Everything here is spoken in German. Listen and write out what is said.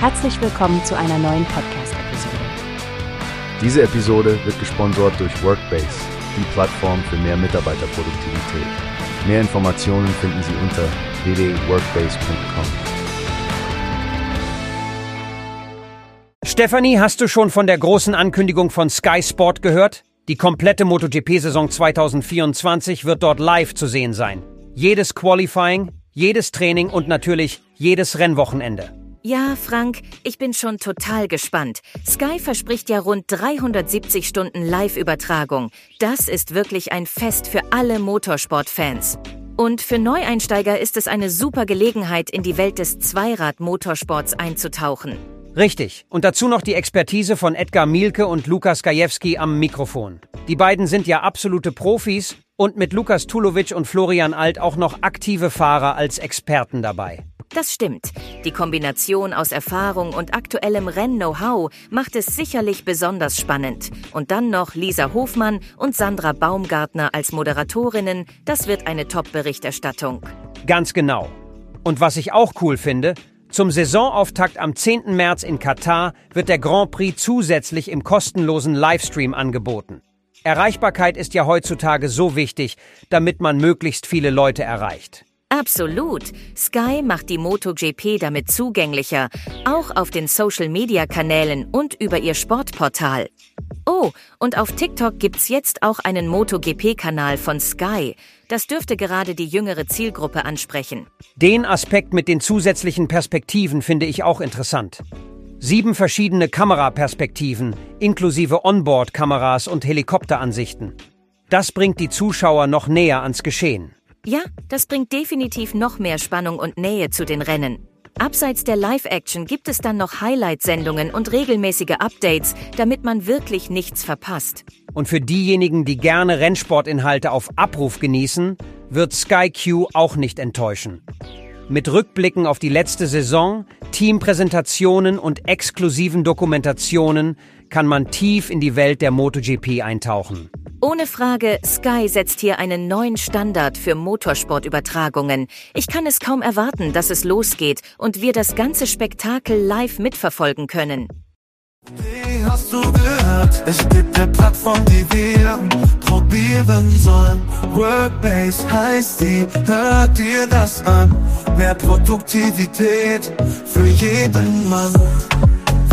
Herzlich willkommen zu einer neuen Podcast-Episode. Diese Episode wird gesponsert durch Workbase, die Plattform für mehr Mitarbeiterproduktivität. Mehr Informationen finden Sie unter www.workbase.com. Stefanie, hast du schon von der großen Ankündigung von Sky Sport gehört? Die komplette MotoGP-Saison 2024 wird dort live zu sehen sein. Jedes Qualifying, jedes Training und natürlich jedes Rennwochenende. Ja, Frank, ich bin schon total gespannt. Sky verspricht ja rund 370 Stunden Live-Übertragung. Das ist wirklich ein Fest für alle Motorsport-Fans. Und für Neueinsteiger ist es eine super Gelegenheit, in die Welt des Zweirad-Motorsports einzutauchen. Richtig. Und dazu noch die Expertise von Edgar Mielke und Lukas Gajewski am Mikrofon. Die beiden sind ja absolute Profis und mit Lukas Tulovic und Florian Alt auch noch aktive Fahrer als Experten dabei. Das stimmt. Die Kombination aus Erfahrung und aktuellem Renn-Know-how macht es sicherlich besonders spannend. Und dann noch Lisa Hofmann und Sandra Baumgartner als Moderatorinnen. Das wird eine Top-Berichterstattung. Ganz genau. Und was ich auch cool finde, zum Saisonauftakt am 10. März in Katar wird der Grand Prix zusätzlich im kostenlosen Livestream angeboten. Erreichbarkeit ist ja heutzutage so wichtig, damit man möglichst viele Leute erreicht. Absolut. Sky macht die MotoGP damit zugänglicher, auch auf den Social-Media-Kanälen und über ihr Sportportal. Oh, und auf TikTok gibt's jetzt auch einen MotoGP-Kanal von Sky. Das dürfte gerade die jüngere Zielgruppe ansprechen. Den Aspekt mit den zusätzlichen Perspektiven finde ich auch interessant. Sieben verschiedene Kameraperspektiven, inklusive Onboard-Kameras und Helikopteransichten. Das bringt die Zuschauer noch näher ans Geschehen. Ja, das bringt definitiv noch mehr Spannung und Nähe zu den Rennen. Abseits der Live-Action gibt es dann noch Highlight-Sendungen und regelmäßige Updates, damit man wirklich nichts verpasst. Und für diejenigen, die gerne Rennsportinhalte auf Abruf genießen, wird Sky Q auch nicht enttäuschen. Mit Rückblicken auf die letzte Saison, Teampräsentationen und exklusiven Dokumentationen kann man tief in die Welt der MotoGP eintauchen. Ohne Frage, Sky setzt hier einen neuen Standard für Motorsportübertragungen. Ich kann es kaum erwarten, dass es losgeht und wir das ganze Spektakel live mitverfolgen können. Wie hast du gehört? Es gibt eine Plattform, die wir probieren sollen. Workbase heißt die, hört dir das an. Mehr Produktivität für jeden Mann.